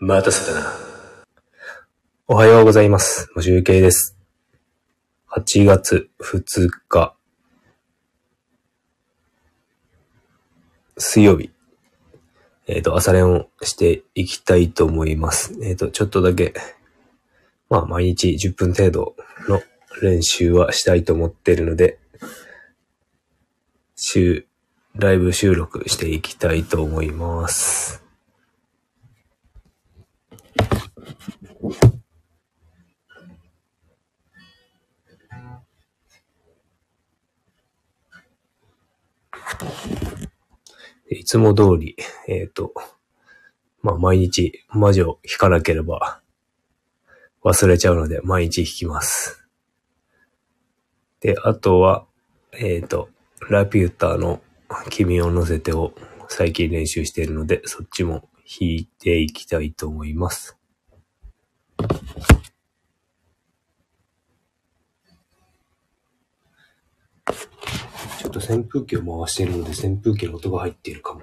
待たせたな。おはようございます。も集計です。8月2日。水曜日。えっ、と、朝練をしていきたいと思います。えっ、と、ちょっとだけ、まあ、毎日10分程度の練習はしたいと思っているので、週、ライブ収録していきたいと思います。いつも通り、えっ、と、まあ、毎日魔女を弾かなければ忘れちゃうので、毎日弾きます。で、あとは、えっ、と、ラピューターの君を乗せてを最近練習しているので、そっちも弾いていきたいと思います。ちょっと扇風機を回しているので、扇風機の音が入っているかも。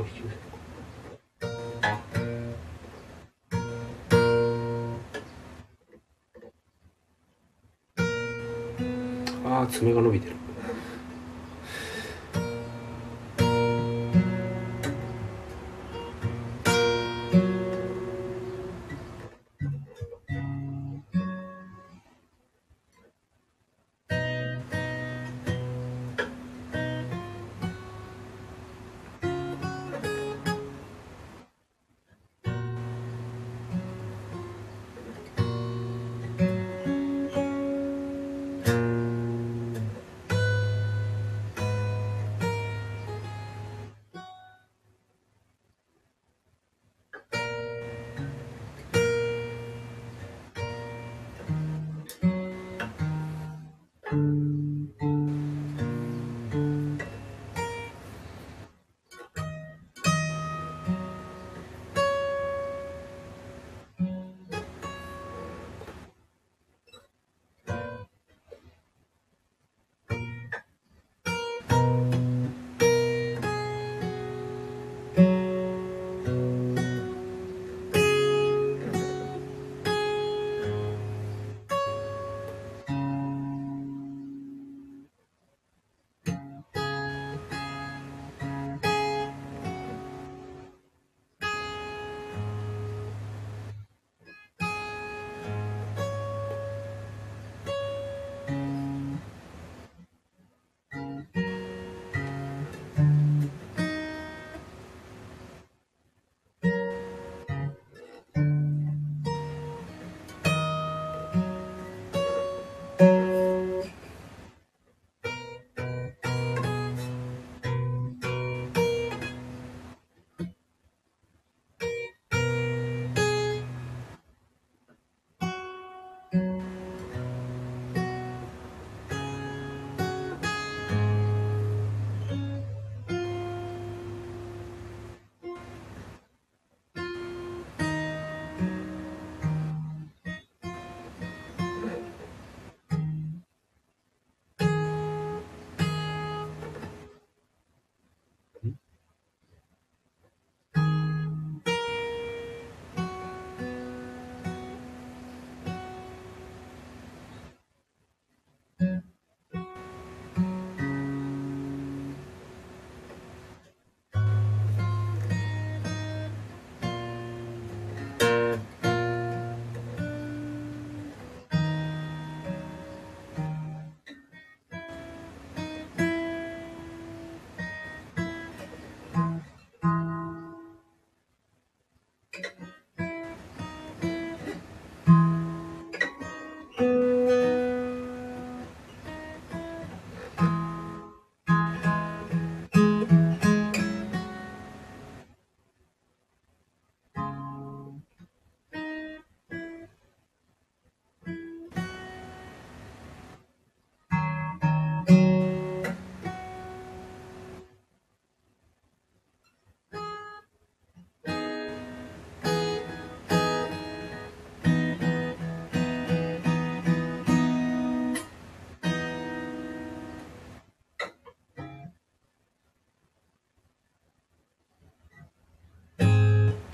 こっちも引き寄せるああ爪が伸びてる。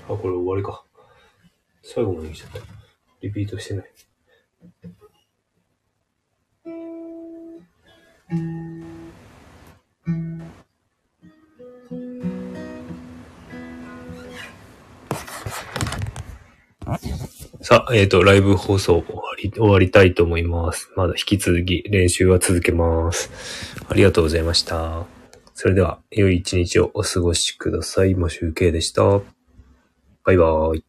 あこれ終わりか。最後まで来ちゃった。リピートしてない。さあ、えっ、と、ライブ放送終わり、終わりたいと思います。まだ引き続き練習は続けます。ありがとうございました。それでは、良い一日をお過ごしください。マシュウケイでした。バイバーイ。